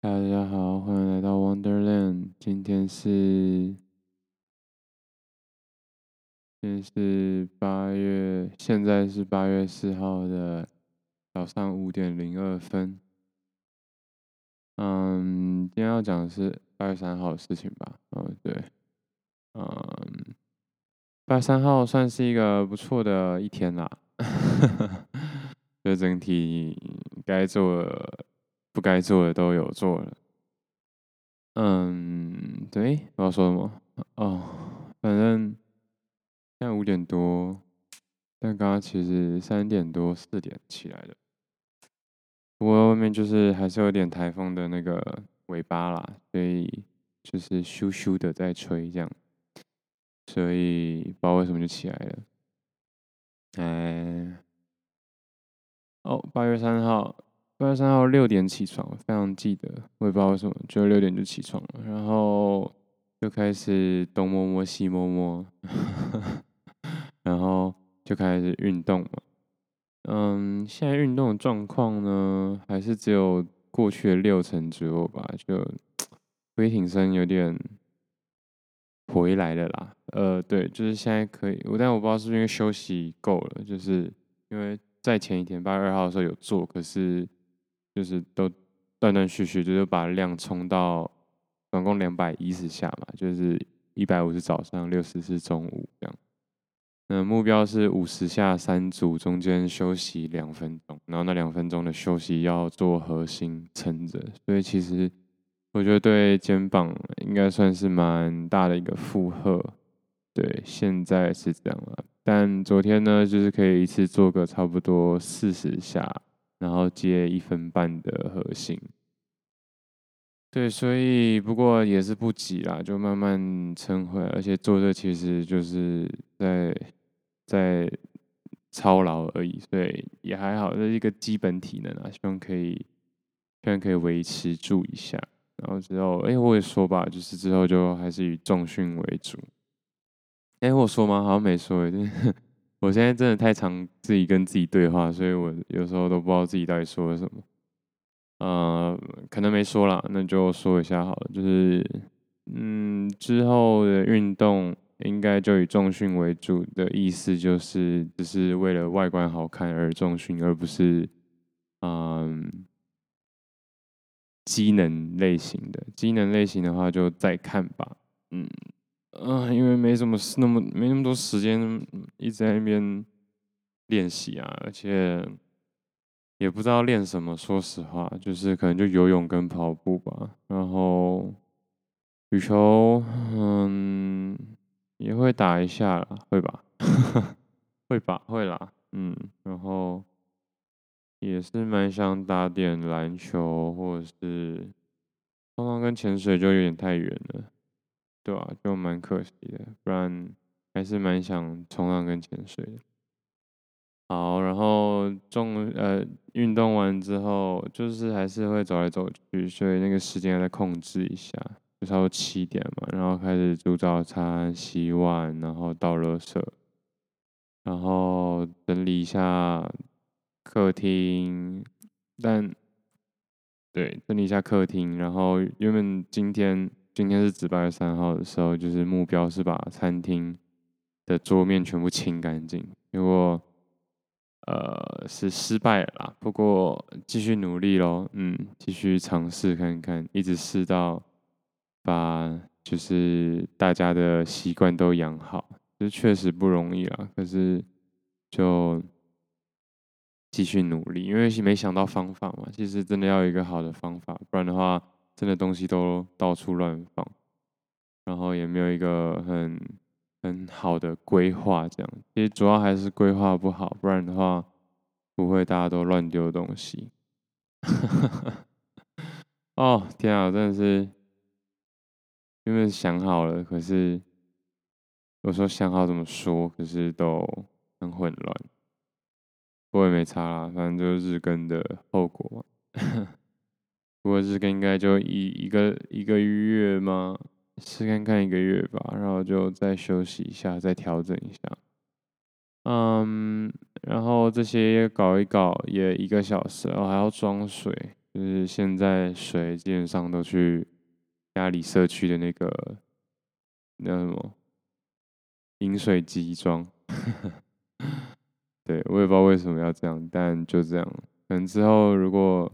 大家好，欢迎来到 Wonderland。今天是，今天是八月，现在是八月四号的早上五点零二分。嗯，今天要讲的是八月三号的事情吧？哦，对，嗯，八月三号算是一个不错的一天啦。就整体该做。不该做的都有做了，嗯，对，我要说什么？哦，反正现在五点多，但刚刚其实三点多四点起来的，不过外面就是还是有点台风的那个尾巴啦，所以就是咻咻的在吹这样，所以不知道为什么就起来了，哎，哦，八月三号。八月三号六点起床，非常记得，我也不知道为什么，就六点就起床了，然后就开始东摸摸西摸摸，然后就开始运动嘛。嗯，现在运动的状况呢，还是只有过去的六成左右吧，就微挺身有点回来了啦。呃，对，就是现在可以，我但我不知道是不是因为休息够了，就是因为在前一天八月二号的时候有做，可是。就是都断断续续，就是把量冲到总共两百一十下嘛，就是一百五十早上，六十是中午这样。那目标是五十下三组，中间休息两分钟，然后那两分钟的休息要做核心撑着。所以其实我觉得对肩膀应该算是蛮大的一个负荷。对，现在是这样了。但昨天呢，就是可以一次做个差不多四十下。然后接一分半的核心，对，所以不过也是不急啦，就慢慢撑回来。而且做这其实就是在在操劳而已，所以也还好，这是一个基本体能啊，希望可以希望可以维持住一下。然后之后，哎，我也说吧，就是之后就还是以重训为主。哎，我说吗？好像没说，对。我现在真的太常自己跟自己对话，所以我有时候都不知道自己到底说了什么。呃，可能没说啦，那就说一下好了。就是，嗯，之后的运动应该就以重训为主的意思，就是只是为了外观好看而重训，而不是，嗯，机能类型的。机能类型的话，就再看吧。嗯。嗯，因为没什么那么没那么多时间一直在那边练习啊，而且也不知道练什么。说实话，就是可能就游泳跟跑步吧。然后羽球，嗯，也会打一下啦，会吧？会吧？会啦。嗯，然后也是蛮想打点篮球，或者是刚刚跟潜水就有点太远了。对啊，就蛮可惜的，不然还是蛮想冲浪跟潜水的。好，然后中呃运动完之后，就是还是会走来走去，所以那个时间要再控制一下，就差不多七点嘛，然后开始煮早餐、洗碗，然后倒热水，然后整理一下客厅，但对，整理一下客厅，然后原本今天。今天是值八月三号的时候，就是目标是把餐厅的桌面全部清干净。结果，呃，是失败了啦。不过继续努力喽，嗯，继续尝试看看，一直试到把就是大家的习惯都养好，这确实不容易啦。可是就继续努力，因为是没想到方法嘛。其实真的要有一个好的方法，不然的话。真的东西都到处乱放，然后也没有一个很很好的规划，这样其实主要还是规划不好，不然的话不会大家都乱丢东西。哦天啊，真的是因为想好了，可是有时候想好怎么说，可是都很混乱。不过也没差啦，反正就是日更的后果嘛。不过这个应该就一一个一个月吗？试看看一个月吧，然后就再休息一下，再调整一下。嗯，然后这些搞一搞也一个小时，然后还要装水，就是现在水基本上都去家里社区的那个那什么饮水机装。对，我也不知道为什么要这样，但就这样。可能之后如果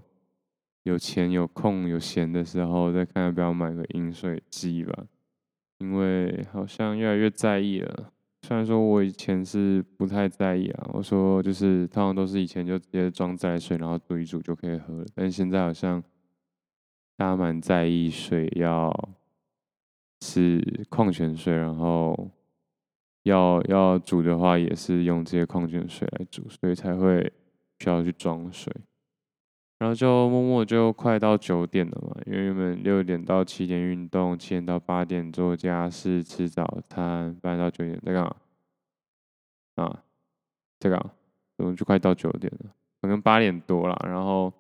有钱、有空、有闲的时候，再看要不要买个饮水机吧。因为好像越来越在意了。虽然说我以前是不太在意啊，我说就是通常都是以前就直接装自来水，然后煮一煮就可以喝了。但现在好像大家蛮在意水要是矿泉水，然后要要煮的话也是用这些矿泉水来煮，所以才会需要去装水。然后就默默就快到九点了嘛，因为原本六点到七点运动，七点到八点做家事、吃早餐，八点到九点在干嘛？啊，这个怎么就快到九点了？可能八点多了，然后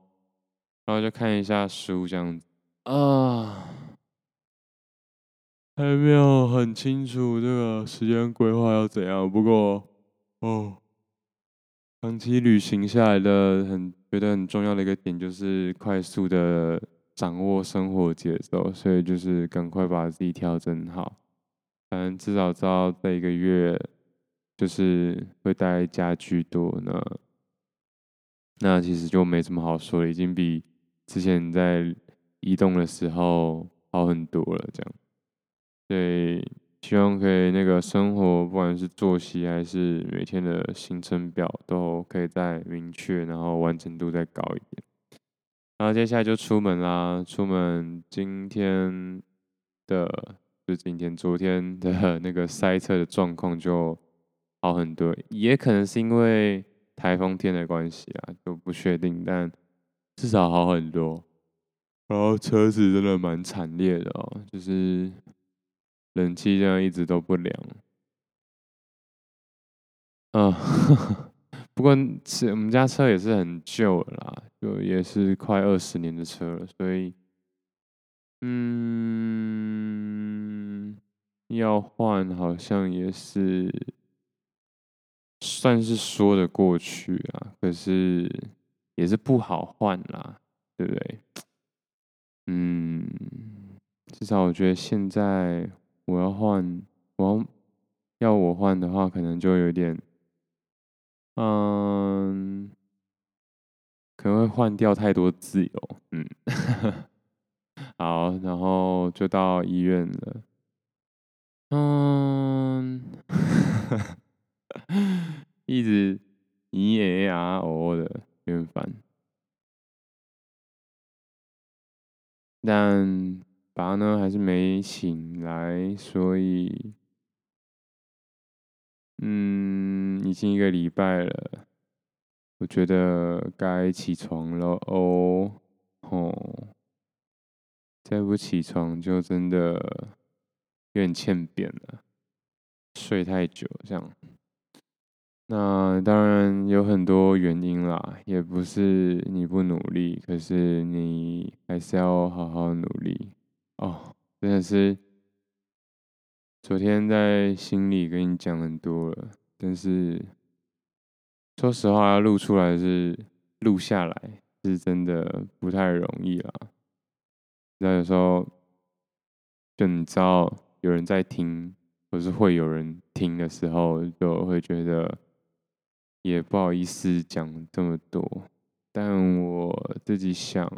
然后就看一下书这样子啊，还没有很清楚这个时间规划要怎样。不过哦，长期旅行下来的很。觉得很重要的一个点就是快速的掌握生活节奏，所以就是赶快把自己调整好。反正至少知道这一个月就是会待家居多呢，那其实就没什么好说的，已经比之前在移动的时候好很多了。这样，对。希望可以那个生活，不管是作息还是每天的行程表，都可以再明确，然后完成度再高一点。然后接下来就出门啦，出门今天的，就今天昨天的那个塞车的状况就好很多，也可能是因为台风天的关系啊，就不确定，但至少好很多。然后车子真的蛮惨烈的哦，就是。冷气这样一直都不凉，啊，不过是我们家车也是很旧了啦，就也是快二十年的车了，所以，嗯，要换好像也是算是说得过去啊，可是也是不好换啦，对不对？嗯，至少我觉得现在。我要换，我要要我换的话，可能就有点，嗯，可能会换掉太多自由，嗯，好，然后就到医院了，嗯，一直咿耶呀哦的，有点烦，但。爸呢还是没醒来，所以，嗯，已经一个礼拜了，我觉得该起床了哦，吼，再不起床就真的有点欠扁了，睡太久这样。那当然有很多原因啦，也不是你不努力，可是你还是要好好努力。哦，真的是，昨天在心里跟你讲很多了，但是说实话，录出来是录下来，是真的不太容易啦。那有时候，就你知道有人在听，或是会有人听的时候，就会觉得也不好意思讲这么多，但我自己想，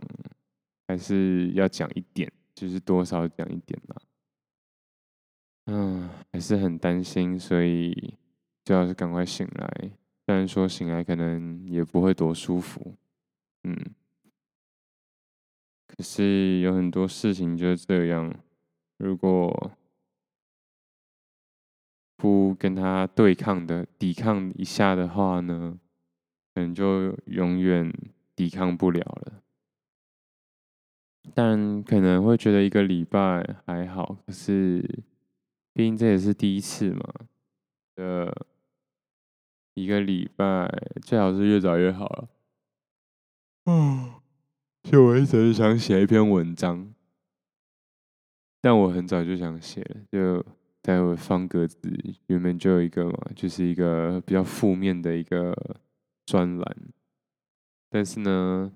还是要讲一点。就是多少讲一点嘛，嗯，还是很担心，所以最好是赶快醒来。虽然说醒来可能也不会多舒服，嗯，可是有很多事情就是这样，如果不跟他对抗的抵抗一下的话呢，可能就永远抵抗不了了。但可能会觉得一个礼拜还好，可是毕竟这也是第一次嘛。呃，一个礼拜最好是越早越好了。嗯，就我一直想写一篇文章，但我很早就想写了，就待会方格子原本就有一个嘛，就是一个比较负面的一个专栏，但是呢。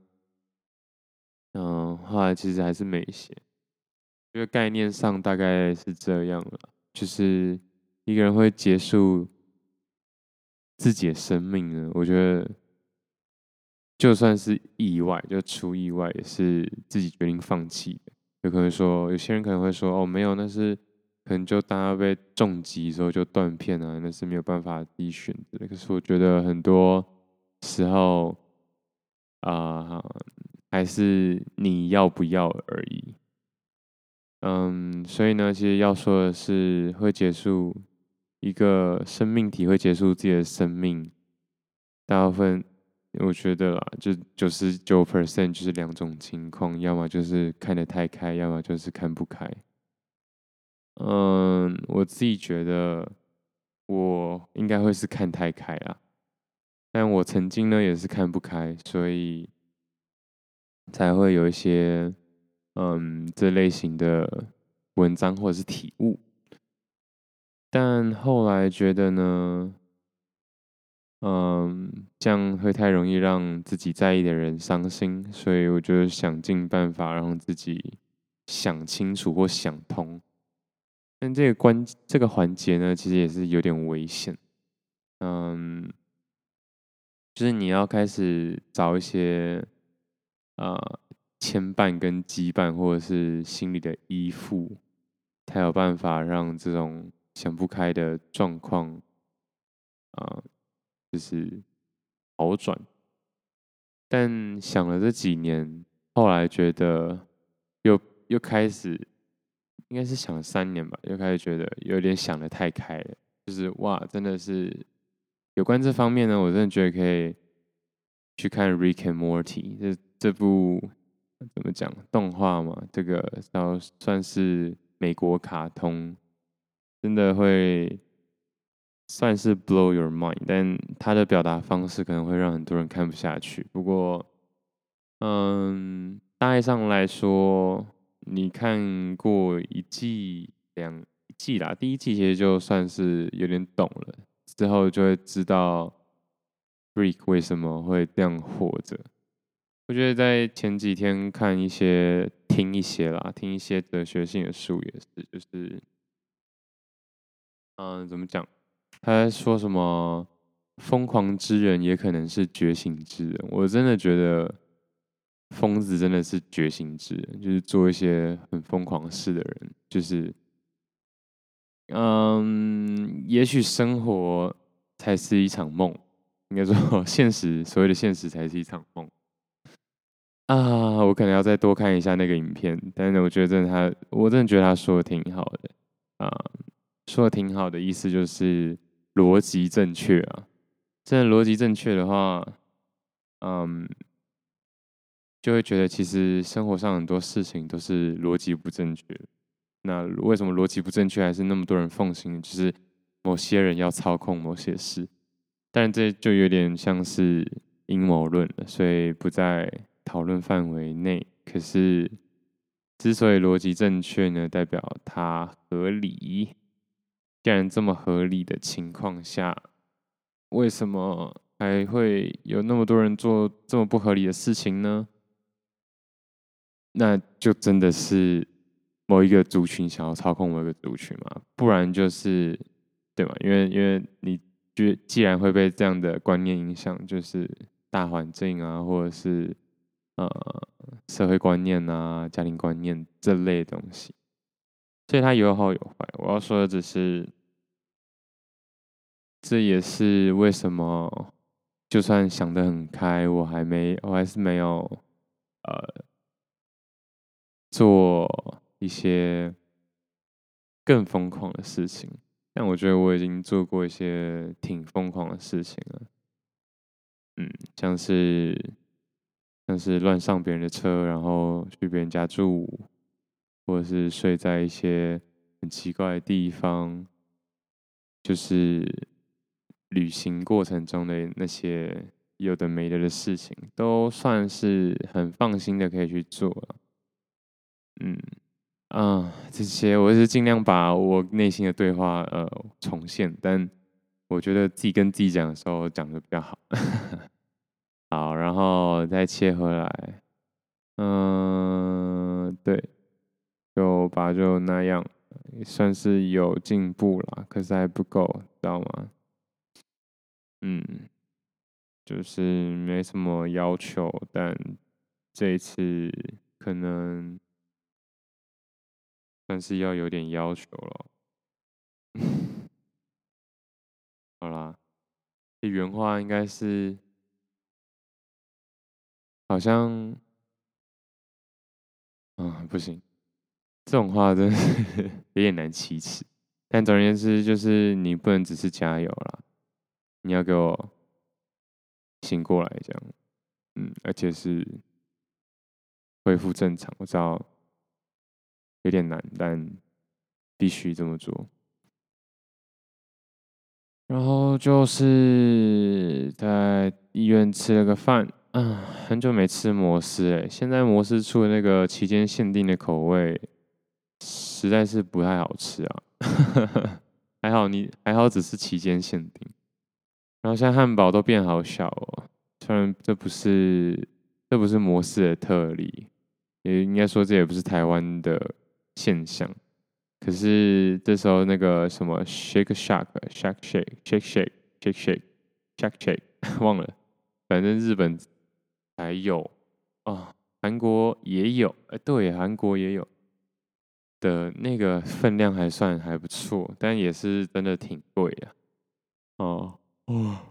嗯，后来其实还是没写，因为概念上大概是这样了，就是一个人会结束自己的生命呢。我觉得就算是意外，就出意外也是自己决定放弃的。有可能说，有些人可能会说，哦，没有，那是可能就大家被重击之后就断片啊，那是没有办法自己选择的。可是我觉得很多时候啊。呃还是你要不要而已。嗯，所以呢，其实要说的是，会结束一个生命体会结束自己的生命，大部分我觉得啦，就九十九 percent 就是两种情况，要么就是看得太开，要么就是看不开。嗯，我自己觉得我应该会是看太开啦，但我曾经呢也是看不开，所以。才会有一些嗯这类型的文章或者是体悟，但后来觉得呢，嗯，这样会太容易让自己在意的人伤心，所以我就想尽办法让自己想清楚或想通。但这个关这个环节呢，其实也是有点危险，嗯，就是你要开始找一些。啊，牵绊跟羁绊，或者是心里的依附，才有办法让这种想不开的状况啊，就是好转。但想了这几年，后来觉得又又开始，应该是想了三年吧，又开始觉得有点想的太开了。就是哇，真的是有关这方面呢，我真的觉得可以去看《Rick and Morty》。这这部怎么讲动画嘛？这个要算是美国卡通，真的会算是 blow your mind，但他的表达方式可能会让很多人看不下去。不过，嗯，大概上来说，你看过一季两季啦，第一季其实就算是有点懂了，之后就会知道 Rick 为什么会这样活着。我觉得在前几天看一些、听一些啦，听一些哲学性的书也是，就是，嗯，怎么讲？他说什么疯狂之人也可能是觉醒之人。我真的觉得疯子真的是觉醒之人，就是做一些很疯狂事的人，就是，嗯，也许生活才是一场梦，应该说 现实，所谓的现实才是一场梦。啊，我可能要再多看一下那个影片，但是我觉得真的他，我真的觉得他说的挺好的啊，说的挺好的意思就是逻辑正确啊，真的逻辑正确的话，嗯，就会觉得其实生活上很多事情都是逻辑不正确。那为什么逻辑不正确还是那么多人奉行？就是某些人要操控某些事，但这就有点像是阴谋论了，所以不再。讨论范围内，可是之所以逻辑正确呢，代表它合理。既然这么合理的情况下，为什么还会有那么多人做这么不合理的事情呢？那就真的是某一个族群想要操控某一个族群嘛？不然就是对吗？因为因为你觉既然会被这样的观念影响，就是大环境啊，或者是。呃，社会观念啊，家庭观念这类东西，所以它有好有坏。我要说的只是，这也是为什么，就算想得很开，我还没，我还是没有，呃，做一些更疯狂的事情。但我觉得我已经做过一些挺疯狂的事情了，嗯，像是。像是乱上别人的车，然后去别人家住，或者是睡在一些很奇怪的地方，就是旅行过程中的那些有的没的的事情，都算是很放心的可以去做了。嗯啊，这些我是尽量把我内心的对话呃重现，但我觉得自己跟自己讲的时候讲的比较好。好，然后再切回来，嗯，对，就把，就那样，算是有进步啦，可是还不够，知道吗？嗯，就是没什么要求，但这一次可能算是要有点要求了。好啦，原话应该是。好像，啊，不行，这种话真是 有点难启齿。但总而言之，就是你不能只是加油啦，你要给我醒过来，这样，嗯，而且是恢复正常。我知道有点难，但必须这么做。然后就是在医院吃了个饭。嗯，很久没吃摩斯哎，现在摩斯出的那个期间限定的口味，实在是不太好吃啊。还好你还好，只是期间限定。然后现在汉堡都变好小哦，虽然这不是这不是摩斯的特例，也应该说这也不是台湾的现象。可是这时候那个什么 Shake Shack Shack Shake Shake Shake Shake Shake Shack Shake 忘了，反正日本。还有啊，韩国也有，哎，对，韩国也有的那个分量还算还不错，但也是真的挺贵的。哦，哇，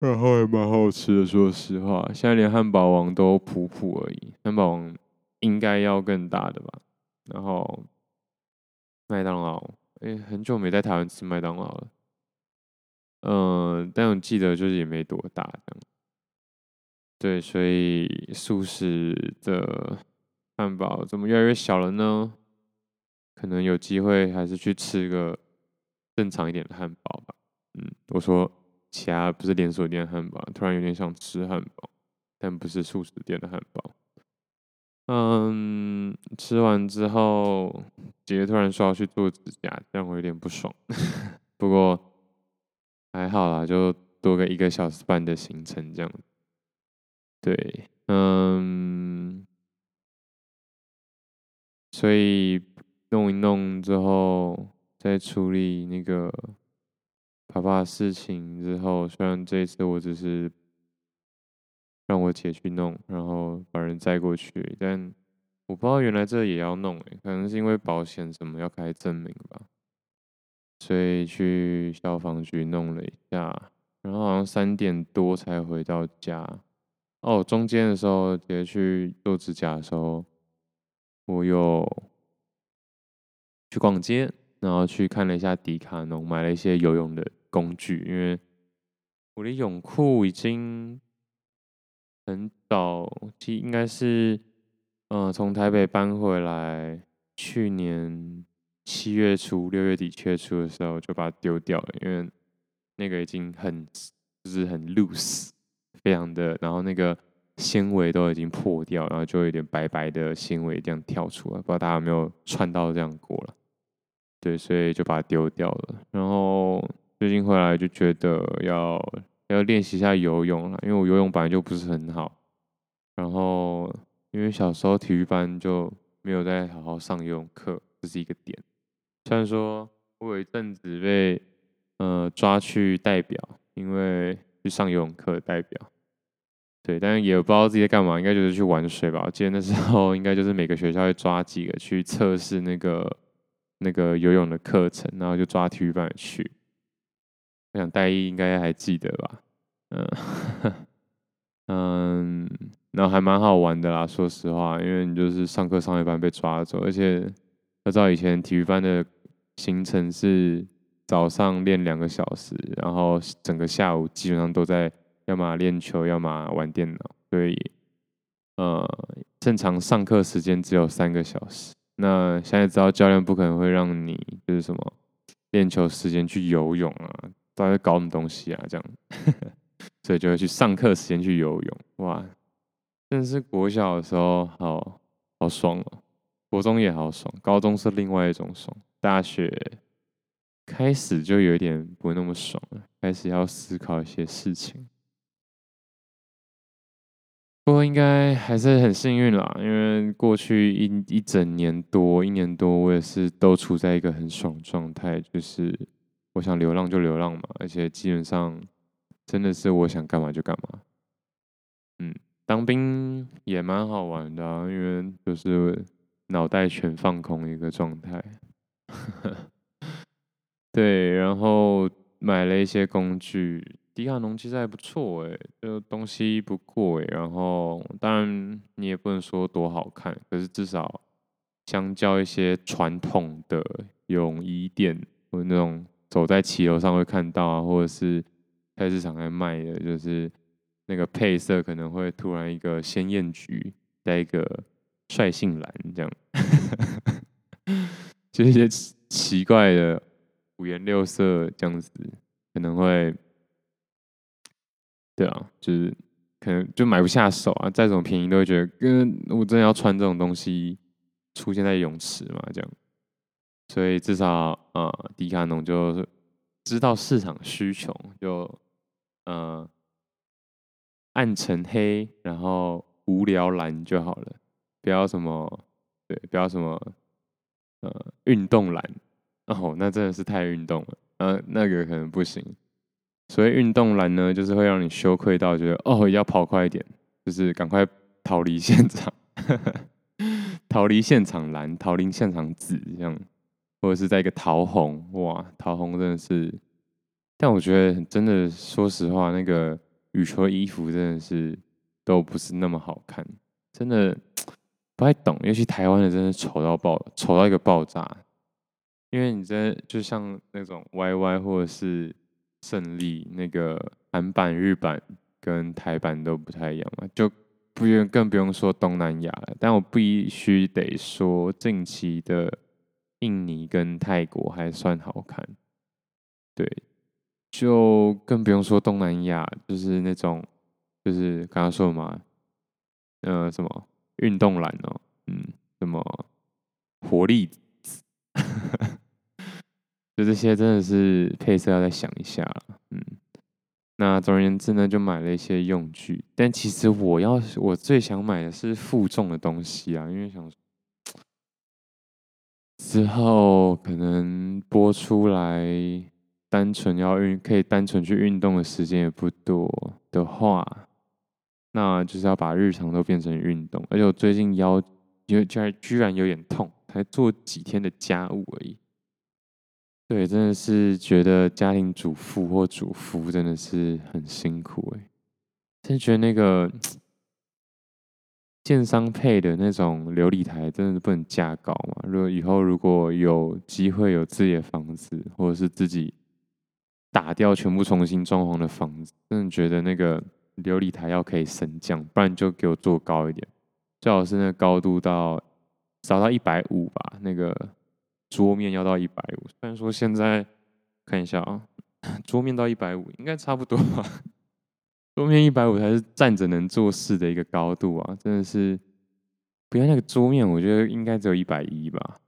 然后也蛮好吃的，说实话，现在连汉堡王都普普而已，汉堡王应该要更大的吧。然后麦当劳，哎，很久没在台湾吃麦当劳了，嗯，但我记得就是也没多大这样。对，所以速食的汉堡怎么越来越小了呢？可能有机会还是去吃个正常一点的汉堡吧。嗯，我说其他不是连锁店汉堡，突然有点想吃汉堡，但不是速食店的汉堡。嗯，吃完之后，姐姐突然说要去做指甲，让我有点不爽。不过还好啦，就多个一个小时半的行程这样。对，嗯，所以弄一弄之后，再处理那个爸爸的事情之后，虽然这一次我只是让我姐去弄，然后把人载过去，但我不知道原来这也要弄，诶，可能是因为保险什么要开证明吧，所以去消防局弄了一下，然后好像三点多才回到家。哦，中间的时候，姐去做指甲的时候，我有去逛街，然后去看了一下迪卡侬，买了一些游泳的工具，因为我的泳裤已经很早，其应该是，嗯、从台北搬回来，去年七月初、六月底、七月初的时候就把它丢掉了，因为那个已经很就是很 loose。非常的，然后那个纤维都已经破掉，然后就有点白白的纤维这样跳出来，不知道大家有没有穿到这样过了？对，所以就把它丢掉了。然后最近回来就觉得要要练习一下游泳了，因为我游泳本来就不是很好。然后因为小时候体育班就没有再好好上游泳课，这是一个点。虽然说我有一阵子被呃抓去代表，因为。去上游泳课代表，对，但是也不知道自己在干嘛，应该就是去玩水吧。我记得那时候应该就是每个学校会抓几个去测试那个那个游泳的课程，然后就抓体育班去。我想大一应该还记得吧？嗯 嗯，然后还蛮好玩的啦，说实话，因为你就是上课上一班被抓走，而且要知道以前体育班的行程是。早上练两个小时，然后整个下午基本上都在要么练球，要么玩电脑。所以，呃，正常上课时间只有三个小时。那现在知道教练不可能会让你就是什么练球时间去游泳啊，都在搞什么东西啊这样，所以就会去上课时间去游泳。哇，真的是国小的时候好好爽哦，国中也好爽，高中是另外一种爽，大学。开始就有点不那么爽了，开始要思考一些事情。不过应该还是很幸运啦，因为过去一一整年多，一年多，我也是都处在一个很爽状态，就是我想流浪就流浪嘛，而且基本上真的是我想干嘛就干嘛。嗯，当兵也蛮好玩的啊，因为就是脑袋全放空一个状态。对，然后买了一些工具。迪卡侬其实还不错哎，就东西不贵，然后当然你也不能说多好看，可是至少相较一些传统的泳衣店或那种走在骑楼上会看到啊，或者是菜市场在卖的，就是那个配色可能会突然一个鲜艳橘，再一个率性蓝这样，就一些奇怪的五颜六色这样子可能会。对啊，就是可能就买不下手啊，再怎么便宜都会觉得，跟我真的要穿这种东西出现在泳池嘛，这样。所以至少、呃，迪卡侬就知道市场需求，就呃暗沉黑，然后无聊蓝就好了，不要什么对，不要什么呃运动蓝，哦，那真的是太运动了，呃，那个可能不行。所谓运动蓝呢，就是会让你羞愧到觉得哦，要跑快一点，就是赶快逃离现场，逃离现场蓝，逃离现场紫这样，或者是在一个桃红，哇，桃红真的是，但我觉得真的，说实话，那个羽球衣服真的是都不是那么好看，真的不太懂，尤其台湾的真的丑到爆，丑到一个爆炸，因为你真的就像那种 YY 或者是。胜利那个韩版、日版跟台版都不太一样嘛，就不用更不用说东南亚了。但我必须得说，近期的印尼跟泰国还算好看。对，就更不用说东南亚，就是那种，就是刚刚说嘛，呃，什么运动蓝哦，嗯，什么活力。就这些真的是配色要再想一下，嗯，那总而言之呢，就买了一些用具，但其实我要我最想买的是负重的东西啊，因为想之后可能播出来，单纯要运可以单纯去运动的时间也不多的话，那就是要把日常都变成运动，而且我最近腰就居然居然有点痛，才做几天的家务而已。对，真的是觉得家庭主妇或主夫真的是很辛苦哎，真觉得那个建商配的那种琉璃台真的是不能价高嘛？如果以后如果有机会有自己的房子，或者是自己打掉全部重新装潢的房子，真的觉得那个琉璃台要可以升降，不然就给我做高一点，最好是那个高度到找到一百五吧，那个。桌面要到一百五，虽然说现在看一下啊，桌面到一百五应该差不多吧。桌面一百五才是站着能做事的一个高度啊，真的是。不要那个桌面，我觉得应该只有一百一吧。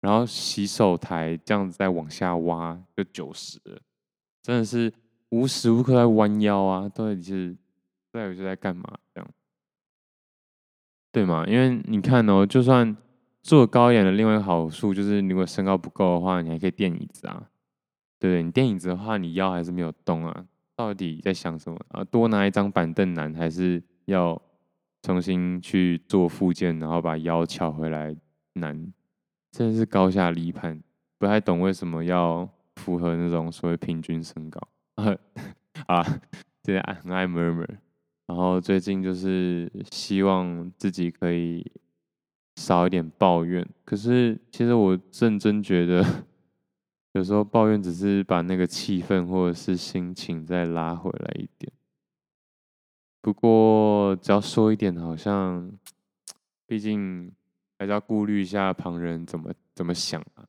然后洗手台这样子再往下挖就九十，真的是无时无刻在弯腰啊，到底是到底是在干嘛这样？对吗？因为你看哦，就算。坐高一点的另外一个好处就是，如果身高不够的话，你还可以垫椅子啊。对？你垫椅子的话，你腰还是没有动啊。到底在想什么啊？多拿一张板凳难，还是要重新去做复健，然后把腰翘回来难？真的是高下立判，不太懂为什么要符合那种所谓平均身高 啊。啊，很爱 murmur，然后最近就是希望自己可以。少一点抱怨，可是其实我认真觉得，有时候抱怨只是把那个气氛或者是心情再拉回来一点。不过只要说一点，好像毕竟还是要顾虑一下旁人怎么怎么想啊，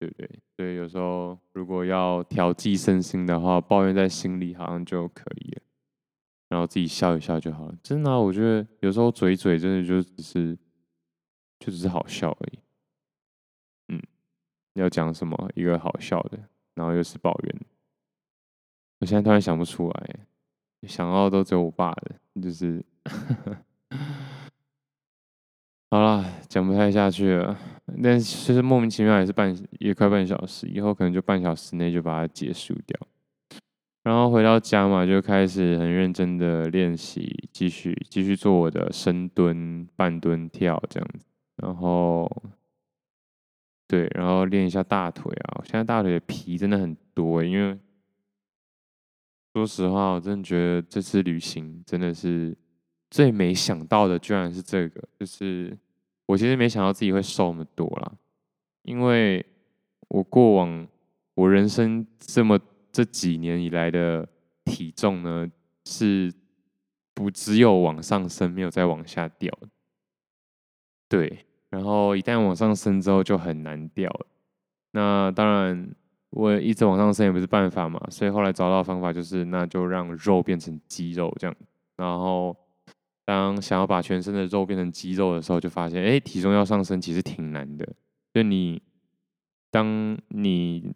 对不对？所以有时候如果要调剂身心的话，抱怨在心里好像就可以了，然后自己笑一笑就好了。真的，我觉得有时候嘴嘴真的就只是。就只是好笑而已，嗯，要讲什么一个好笑的，然后又是抱怨，我现在突然想不出来，想到都只有我爸的，就是 好了，讲不太下去了，但其实莫名其妙也是半也快半小时，以后可能就半小时内就把它结束掉。然后回到家嘛，就开始很认真的练习，继续继续做我的深蹲、半蹲跳这样子。然后，对，然后练一下大腿啊。现在大腿的皮真的很多，因为说实话，我真的觉得这次旅行真的是。最没想到的居然是这个，就是我其实没想到自己会瘦那么多啦，因为我过往我人生这么这几年以来的体重呢，是不只有往上升，没有再往下掉。对，然后一旦往上升之后就很难掉。那当然我一直往上升也不是办法嘛，所以后来找到方法就是那就让肉变成肌肉这样，然后。当想要把全身的肉变成肌肉的时候，就发现，哎，体重要上升其实挺难的。就你，当你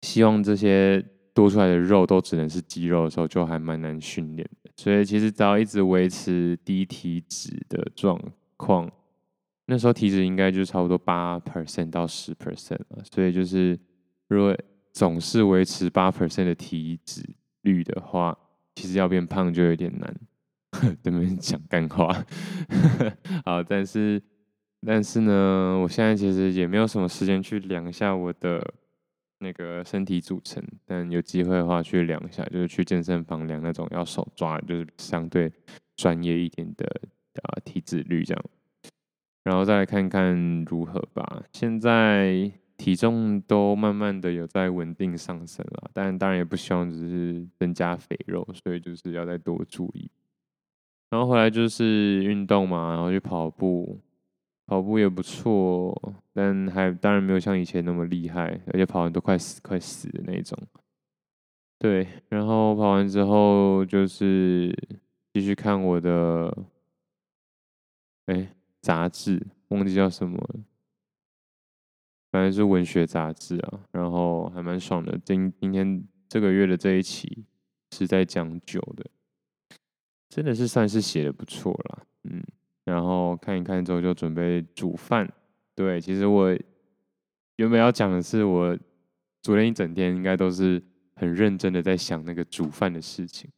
希望这些多出来的肉都只能是肌肉的时候，就还蛮难训练的。所以其实只要一直维持低体脂的状况，那时候体脂应该就差不多八 percent 到十 percent 了。所以就是，如果总是维持八 percent 的体脂率的话，其实要变胖就有点难。对面讲干话，好，但是但是呢，我现在其实也没有什么时间去量一下我的那个身体组成，但有机会的话去量一下，就是去健身房量那种要手抓，就是相对专业一点的啊体脂率这样，然后再来看看如何吧。现在体重都慢慢的有在稳定上升了，但当然也不希望只是增加肥肉，所以就是要再多注意。然后回来就是运动嘛，然后去跑步，跑步也不错，但还当然没有像以前那么厉害，而且跑完都快死快死的那种。对，然后跑完之后就是继续看我的，哎，杂志，忘记叫什么了，反正是文学杂志啊，然后还蛮爽的。今今天这个月的这一期是在讲酒的。真的是算是写的不错了，嗯，然后看一看之后就准备煮饭。对，其实我原本要讲的是，我昨天一整天应该都是很认真的在想那个煮饭的事情。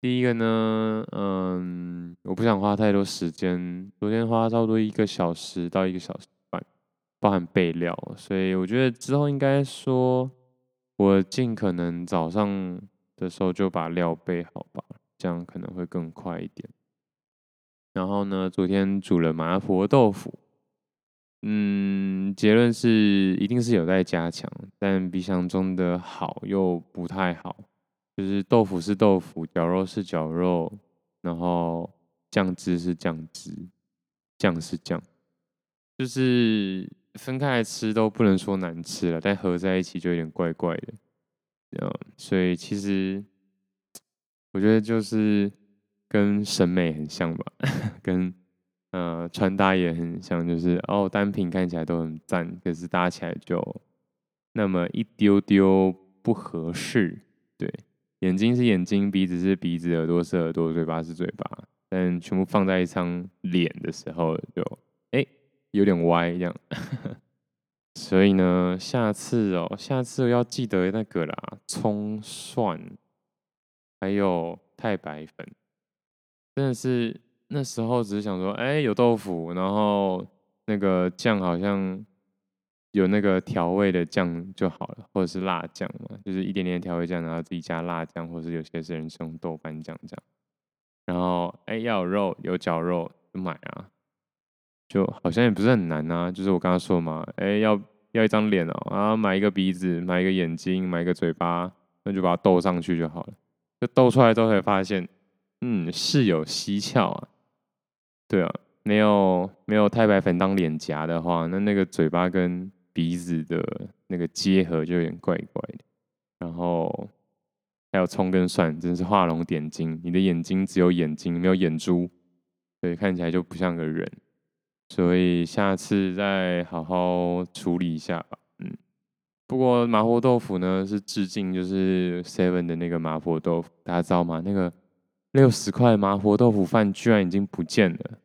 第一个呢，嗯，我不想花太多时间，昨天花差不多一个小时到一个小时半，包含备料，所以我觉得之后应该说，我尽可能早上的时候就把料备好吧。这样可能会更快一点。然后呢，昨天煮了麻婆豆腐，嗯，结论是一定是有待加强，但比想中的好又不太好。就是豆腐是豆腐，绞肉是绞肉，然后酱汁是酱汁，酱是酱，就是分开来吃都不能说难吃了，但合在一起就有点怪怪的。嗯，所以其实。我觉得就是跟审美很像吧，跟呃穿搭也很像，就是哦单品看起来都很赞，可是搭起来就那么一丢丢不合适。对，眼睛是眼睛，鼻子是鼻子，耳朵是耳朵，嘴巴是嘴巴，但全部放在一张脸的时候就哎有点歪这样。所以呢，下次哦，下次要记得那个啦，葱蒜。还有太白粉，真的是那时候只是想说，哎，有豆腐，然后那个酱好像有那个调味的酱就好了，或者是辣酱嘛，就是一点点调味酱，然后自己加辣酱，或者是有些人是用豆瓣酱这样。然后哎，要有肉，有绞肉就买啊，就好像也不是很难啊，就是我刚刚说嘛，哎，要要一张脸哦，啊，买一个鼻子，买一个眼睛，买一个嘴巴，那就把它斗上去就好了。就斗出来都会发现，嗯，是有蹊跷啊。对啊，没有没有太白粉当脸颊的话，那那个嘴巴跟鼻子的那个结合就有点怪怪的。然后还有葱跟蒜，真是画龙点睛。你的眼睛只有眼睛，没有眼珠，所以看起来就不像个人。所以下次再好好处理一下吧。嗯不过麻婆豆腐呢，是致敬就是 Seven 的那个麻婆豆腐，大家知道吗？那个六十块麻婆豆腐饭居然已经不见了，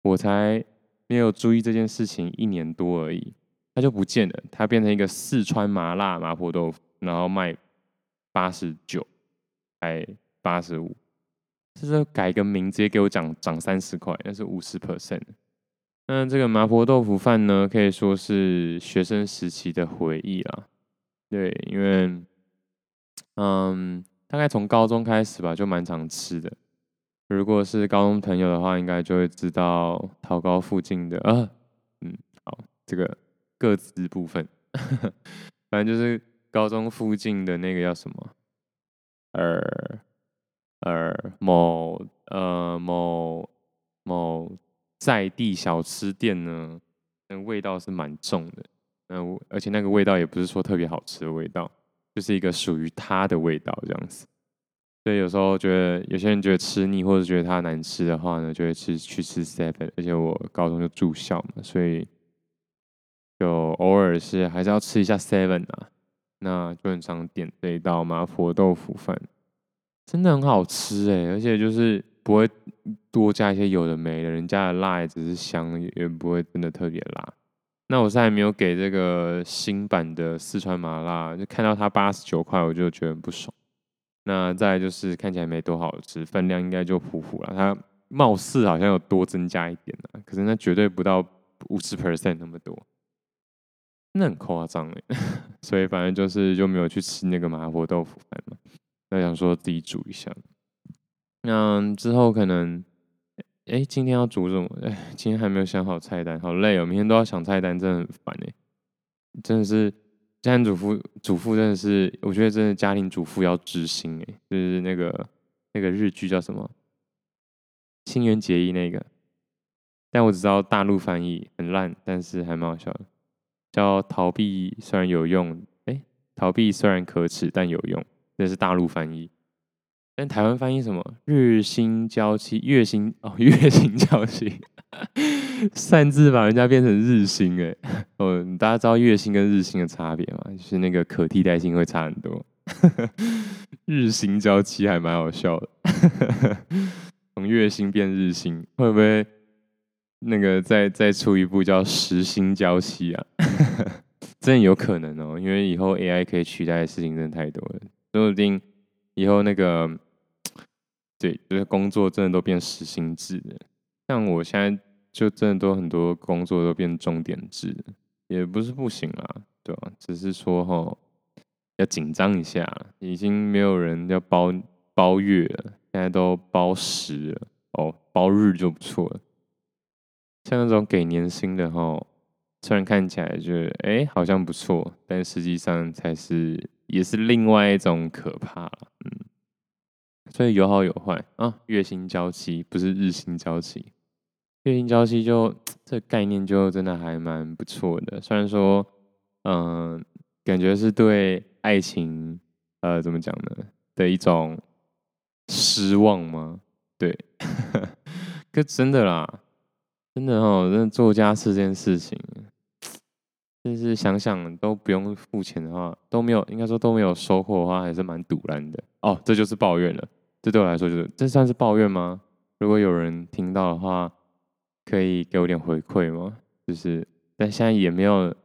我才没有注意这件事情一年多而已，它就不见了，它变成一个四川麻辣麻婆豆腐，然后卖八十九，还八十五，是改个名直接给我涨涨三十块，那是五十 percent。那这个麻婆豆腐饭呢，可以说是学生时期的回忆啦，对，因为嗯。大概从高中开始吧，就蛮常吃的。如果是高中朋友的话，应该就会知道桃高附近的啊，嗯，好，这个各自部分，反正就是高中附近的那个叫什么，呃呃某呃某某在地小吃店呢，那味道是蛮重的，嗯，而且那个味道也不是说特别好吃的味道。就是一个属于它的味道这样子，所以有时候觉得有些人觉得吃腻或者觉得它难吃的话呢，就会吃去吃 seven。而且我高中就住校嘛，所以就偶尔是还是要吃一下 seven 啊。那就很常点这一道麻婆豆腐饭，真的很好吃哎，而且就是不会多加一些有的没的，人家的辣也只是香，也不会真的特别辣。那我现在还没有给这个新版的四川麻辣，就看到它八十九块，我就觉得很不爽。那再就是看起来没多好吃，分量应该就普普了。它貌似好像有多增加一点了，可是那绝对不到五十 percent 那么多，那很夸张哎。所以反正就是就没有去吃那个麻婆豆腐饭嘛。那想说自己煮一下，那之后可能。哎，今天要煮什么？哎，今天还没有想好菜单，好累哦！明天都要想菜单，真的很烦哎。真的是家庭主妇，主妇真的是，我觉得真的家庭主妇要知心哎。就是那个那个日剧叫什么？新垣结衣那个，但我只知道大陆翻译很烂，但是还蛮好笑的，叫逃避虽然有用，哎，逃避虽然可耻但有用，那是大陆翻译。但台湾翻译什么？日薪娇妻，月薪哦，月薪娇妻，擅自把人家变成日薪哎！哦，大家知道月薪跟日薪的差别吗？就是那个可替代性会差很多。日薪交期还蛮好笑的，从月薪变日薪，会不会那个再再出一部叫时薪交期啊？真的有可能哦，因为以后 AI 可以取代的事情真的太多了，说不定以后那个。对，就是工作真的都变时薪制了。像我现在就真的都很多工作都变重点制，也不是不行啦，对吧？只是说哈，要紧张一下，已经没有人要包包月了，现在都包时了哦，包日就不错了。像那种给年薪的哈，虽然看起来就哎好像不错，但实际上才是也是另外一种可怕了，所以有好有坏啊，月薪交期不是日薪交期，月薪交期就 这概念就真的还蛮不错的。虽然说，嗯、感觉是对爱情，呃，怎么讲呢的一种失望吗？对，可真的啦，真的哦，真的做家事这件事情，就是想想都不用付钱的话，都没有，应该说都没有收获的话，还是蛮堵烂的。哦，这就是抱怨了。这对我来说就是，这算是抱怨吗？如果有人听到的话，可以给我点回馈吗？就是，但现在也没有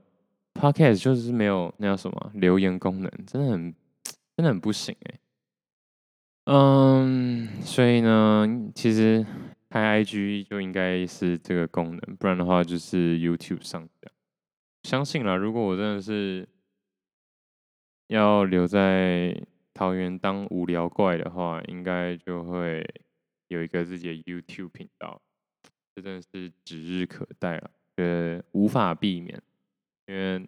Podcast，就是没有那叫什么留言功能，真的很，真的很不行哎。嗯，所以呢，其实开 IG 就应该是这个功能，不然的话就是 YouTube 上架。相信啦，如果我真的是要留在。桃园当无聊怪的话，应该就会有一个自己的 YouTube 频道，这真的是指日可待了，呃，无法避免。因为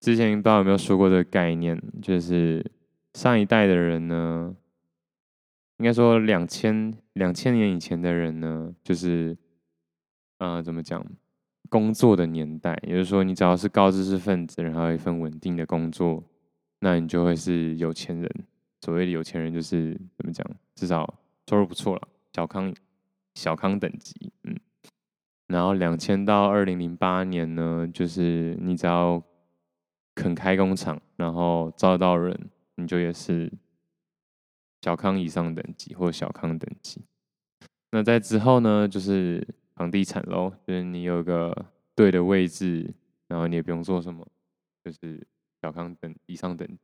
之前不知道有没有说过这个概念，就是上一代的人呢，应该说两千两千年以前的人呢，就是呃，怎么讲，工作的年代，也就是说，你只要是高知识分子，然后有一份稳定的工作，那你就会是有钱人。所谓的有钱人就是怎么讲，至少收入不错了，小康小康等级，嗯。然后两千到二零零八年呢，就是你只要肯开工厂，然后招到人，你就也是小康以上等级或小康等级。那在之后呢，就是房地产喽，就是你有个对的位置，然后你也不用做什么，就是小康等以上等级。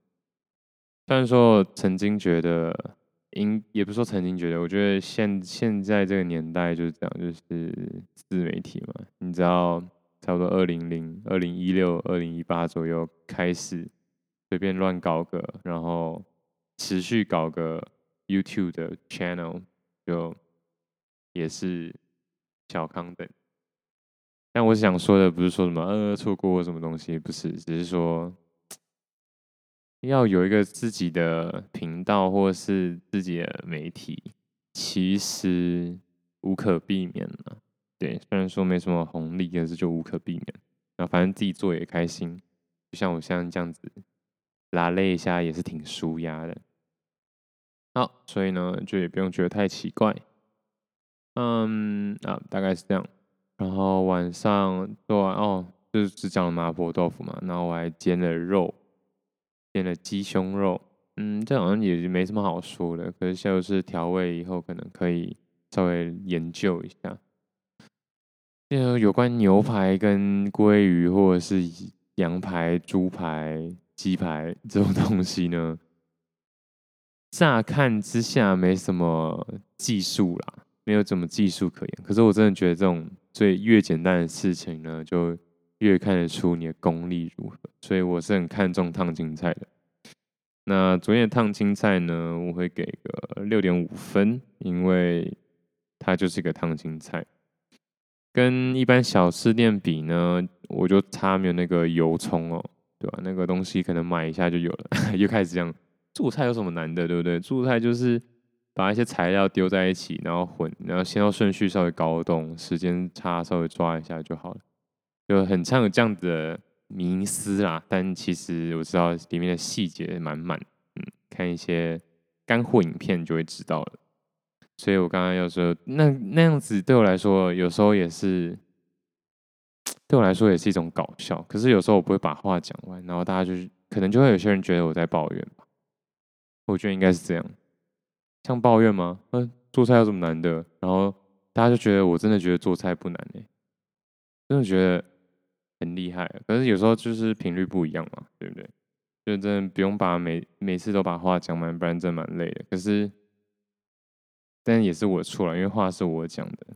虽然说曾经觉得，应也不是说曾经觉得，我觉得现现在这个年代就是这样，就是自媒体嘛，你知道，差不多二零零、二零一六、二零一八左右开始随便乱搞个，然后持续搞个 YouTube 的 channel 就。也是小康等，但我想说的不是说什么呃错过什么东西，不是，只是说要有一个自己的频道或是自己的媒体，其实无可避免了。对，虽然说没什么红利，但是就无可避免。然后反正自己做也开心，就像我现在这样子拉了一下，也是挺舒压的。好，所以呢，就也不用觉得太奇怪。嗯啊，大概是这样。然后晚上做完哦，就是只讲了麻婆豆腐嘛。然后我还煎了肉，点了鸡胸肉。嗯，这好像也没什么好说的。可是就是调味以后，可能可以稍微研究一下。呃，有关牛排跟鲑鱼，或者是羊排、猪排、鸡排这种东西呢，乍看之下没什么技术啦。没有怎么技术可言，可是我真的觉得这种最越简单的事情呢，就越看得出你的功力如何。所以我是很看重烫青菜的。那昨天的烫青菜呢，我会给个六点五分，因为它就是一个烫青菜。跟一般小吃店比呢，我就差没有那个油葱哦，对吧？那个东西可能买一下就有了。又开始这样，做菜有什么难的，对不对？做菜就是。把一些材料丢在一起，然后混，然后先后顺序稍微搞懂，时间差稍微抓一下就好了。就很常有这样子的迷思啦，但其实我知道里面的细节满满，嗯，看一些干货影片就会知道了。所以我刚刚要说，那那样子对我来说，有时候也是对我来说也是一种搞笑。可是有时候我不会把话讲完，然后大家就是可能就会有些人觉得我在抱怨吧。我觉得应该是这样。像抱怨吗？呃，做菜有什么难的？然后大家就觉得我真的觉得做菜不难哎，真的觉得很厉害。可是有时候就是频率不一样嘛，对不对？就真不用把每每次都把话讲满，不然真的蛮累的。可是，但也是我错了，因为话是我讲的。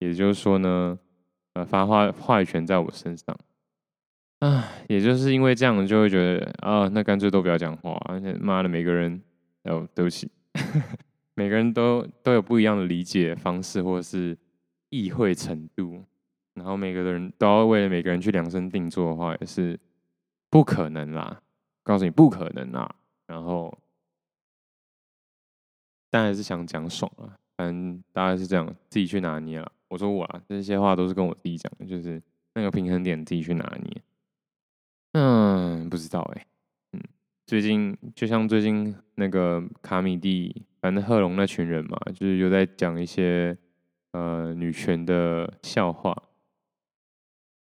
也就是说呢，呃，发话话语权在我身上啊。也就是因为这样，就会觉得啊，那干脆都不要讲话。而且妈的，每个人，哦，对不起。每个人都都有不一样的理解方式，或者是意会程度，然后每个人都要为了每个人去量身定做的话，也是不可能啦。告诉你不可能啦。然后，但还是想讲爽啊，反正大概是这样，自己去拿捏了。我说我啊，这些话都是跟我自己讲的，就是那个平衡点自己去拿捏。嗯，不知道哎、欸。最近就像最近那个卡米蒂，反正贺龙那群人嘛，就是有在讲一些呃女权的笑话，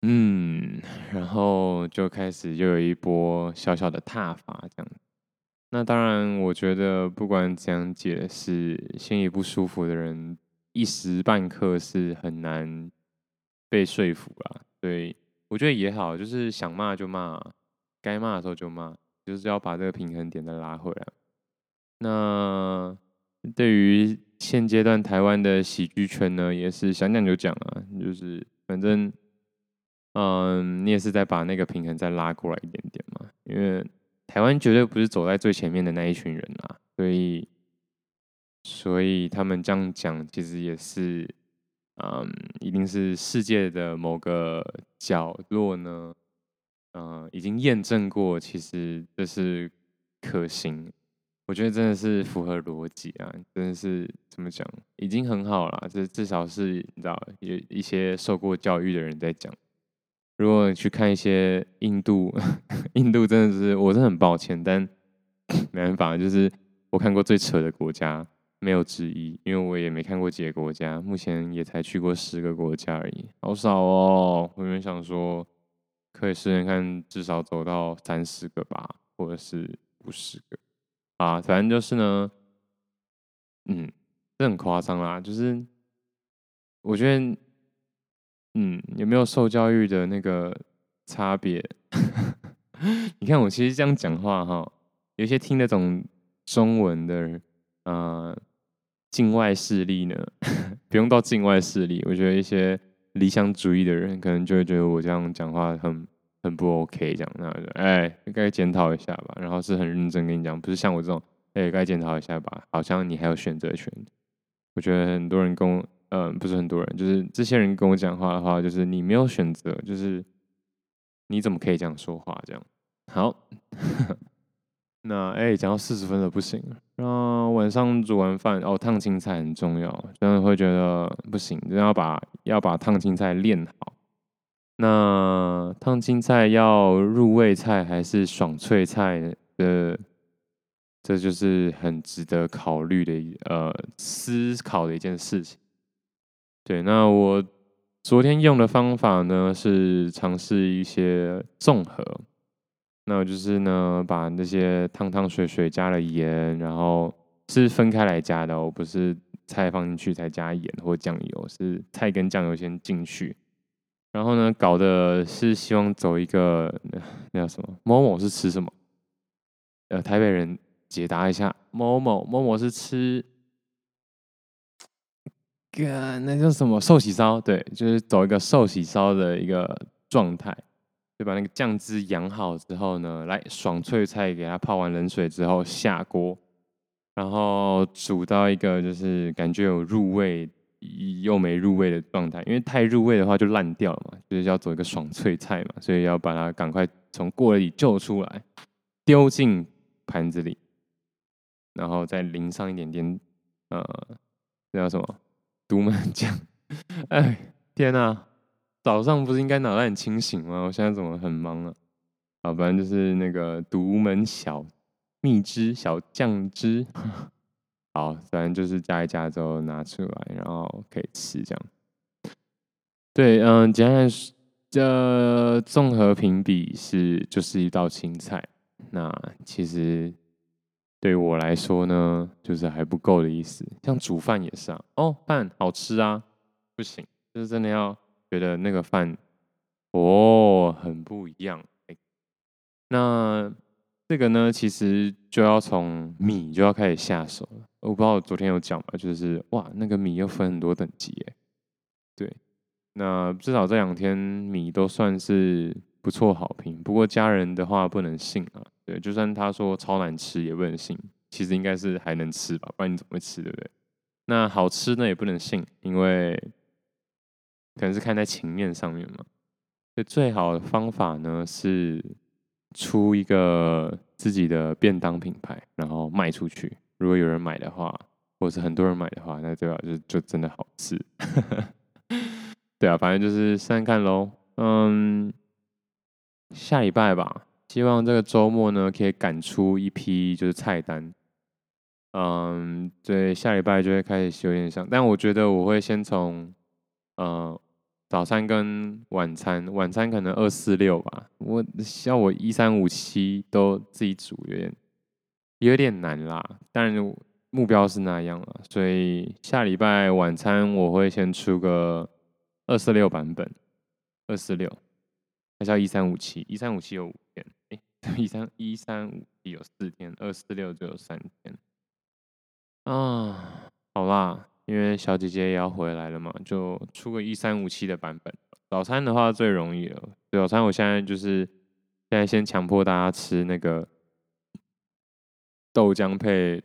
嗯，然后就开始又有一波小小的挞伐这样。那当然，我觉得不管怎样解释，心里不舒服的人一时半刻是很难被说服啦。所以我觉得也好，就是想骂就骂，该骂的时候就骂。就是要把这个平衡点再拉回来。那对于现阶段台湾的喜剧圈呢，也是想讲就讲啊，就是反正，嗯，你也是在把那个平衡再拉过来一点点嘛。因为台湾绝对不是走在最前面的那一群人啊，所以，所以他们这样讲，其实也是，嗯，一定是世界的某个角落呢。嗯、已经验证过，其实这是可行。我觉得真的是符合逻辑啊，真的是怎么讲，已经很好了。这至少是你知道，有一些受过教育的人在讲。如果去看一些印度，印度真的是，我是很抱歉，但 没办法，就是我看过最扯的国家没有之一，因为我也没看过几个国家，目前也才去过十个国家而已，好少哦。我原本想说。可以试试看，至少走到三十个吧，或者是五十个啊。反正就是呢，嗯，这很夸张啦。就是我觉得，嗯，有没有受教育的那个差别？你看我其实这样讲话哈，有些听得懂中文的人，呃，境外势力呢，不用到境外势力，我觉得一些理想主义的人，可能就会觉得我这样讲话很很不 OK，这样，那就哎，该检讨一下吧。然后是很认真跟你讲，不是像我这种，哎，该检讨一下吧。好像你还有选择权。我觉得很多人跟我，嗯、不是很多人，就是这些人跟我讲话的话，就是你没有选择，就是你怎么可以这样说话？这样好。那哎，讲到四十分了，不行。然后晚上煮完饭哦，烫青菜很重要，真的会觉得不行，真要把要把烫青菜练好。那烫青菜要入味菜还是爽脆菜的？这就是很值得考虑的呃思考的一件事情。对，那我昨天用的方法呢是尝试一些综合。那我就是呢，把那些汤汤水水加了盐，然后是分开来加的，我不是菜放进去才加盐或酱油，是菜跟酱油先进去，然后呢，搞的是希望走一个那，那叫什么？某某是吃什么？呃，台北人解答一下，某某某某是吃，个那叫什么？寿喜烧？对，就是走一个寿喜烧的一个状态。就把那个酱汁养好之后呢，来爽脆菜给它泡完冷水之后下锅，然后煮到一个就是感觉有入味又没入味的状态，因为太入味的话就烂掉了嘛，就是要走一个爽脆菜嘛，所以要把它赶快从锅里救出来，丢进盘子里，然后再淋上一点点呃，那叫什么独门酱？哎，天哪！早上不是应该脑袋很清醒吗？我现在怎么很忙啊？好，反正就是那个独门小蜜汁、小酱汁。好，反正就是加一加之后拿出来，然后可以吃这样。对，嗯，简单说，这综合评比是就是一道青菜。那其实对我来说呢，就是还不够的意思。像煮饭也是啊，哦，饭好吃啊，不行，就是真的要。觉得那个饭哦很不一样，欸，那这个呢，其实就要从米就要开始下手了。我不知道昨天有讲吗？就是哇，那个米又分很多等级哎。对，那至少这两天米都算是不错好评。不过家人的话不能信啊，对，就算他说超难吃也不能信。其实应该是还能吃吧，不然你怎么会吃，对不对？那好吃呢也不能信，因为。可能是看在情面上面嘛，所以最好的方法呢是出一个自己的便当品牌，然后卖出去。如果有人买的话，或者是很多人买的话，那对吧？就就真的好吃。对啊，反正就是试试看喽。嗯，下礼拜吧，希望这个周末呢可以赶出一批就是菜单。嗯，对，下礼拜就会开始有点像，但我觉得我会先从嗯。早餐跟晚餐，晚餐可能二四六吧。我像我一三五七都自己煮，有点有点难啦。当然目标是那样了，所以下礼拜晚餐我会先出个二四六版本，二四六还是要一三五七？一三五七有五天，哎，一三一三五七有四天，二四六就有三天。啊，好啦。因为小姐姐也要回来了嘛，就出个一三五七的版本。早餐的话最容易了，早餐我现在就是现在先强迫大家吃那个豆浆配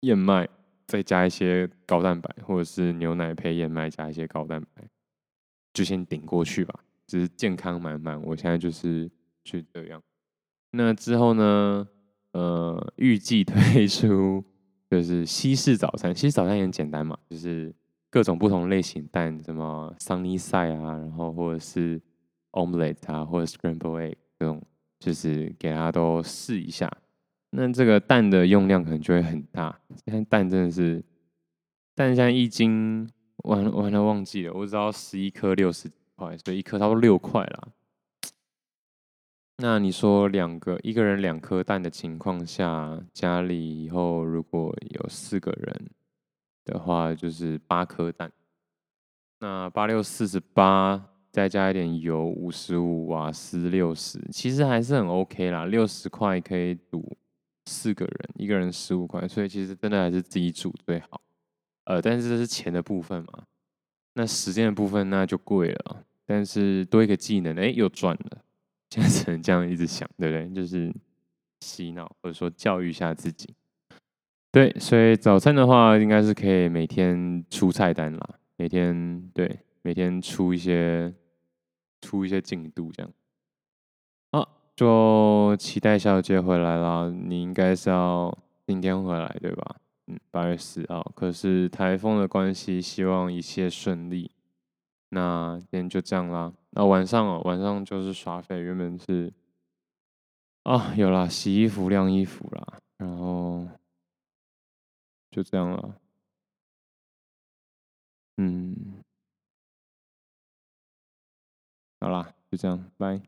燕麦，再加一些高蛋白，或者是牛奶配燕麦加一些高蛋白，就先顶过去吧。只是健康满满，我现在就是就这样。那之后呢？呃，预计推出。就是西式早餐，西式早餐也很简单嘛，就是各种不同类型蛋，什么 sunny side 啊，然后或者是 omelette 啊，或者 scramble egg 这种，就是给大家都试一下。那这个蛋的用量可能就会很大，现在蛋真的是，蛋现在一斤，完了完了忘记了，我知道十一颗六十块，所以一颗差不多六块啦。那你说两个一个人两颗蛋的情况下，家里以后如果有四个人的话，就是八颗蛋。那八六四十八，再加一点油，五十五瓦斯六十，其实还是很 OK 啦。六十块可以煮四个人，一个人十五块，所以其实真的还是自己煮最好。呃，但是这是钱的部分嘛，那时间的部分那就贵了。但是多一个技能，哎，又赚了。现在只能这样一直想，对不对？就是洗脑或者说教育一下自己。对，所以早餐的话，应该是可以每天出菜单啦，每天对，每天出一些出一些进度这样。啊，就期待小姐回来啦。你应该是要今天回来对吧？嗯，八月四号。可是台风的关系，希望一切顺利。那今天就这样啦。那晚上哦，晚上就是耍废。原本是啊，有啦，洗衣服、晾衣服啦，然后就这样了。嗯，好啦，就这样，拜。